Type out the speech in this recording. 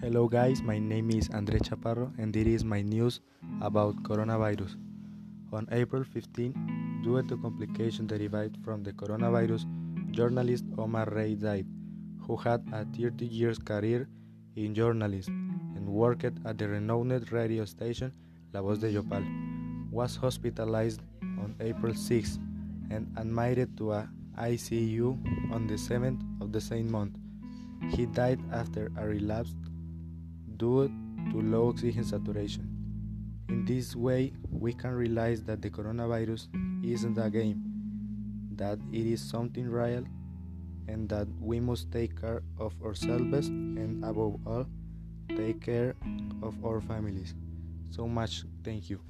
Hello guys, my name is Andre Chaparro and this is my news about coronavirus. On April 15, due to complications derived from the coronavirus, journalist Omar Rey died, who had a 30 years career in journalism and worked at the renowned radio station La Voz de Yopal. Was hospitalized on April 6 and admitted to a ICU on the 7th of the same month. He died after a relapse due to low oxygen saturation. In this way, we can realize that the coronavirus isn't a game, that it is something real, and that we must take care of ourselves and, above all, take care of our families. So much thank you.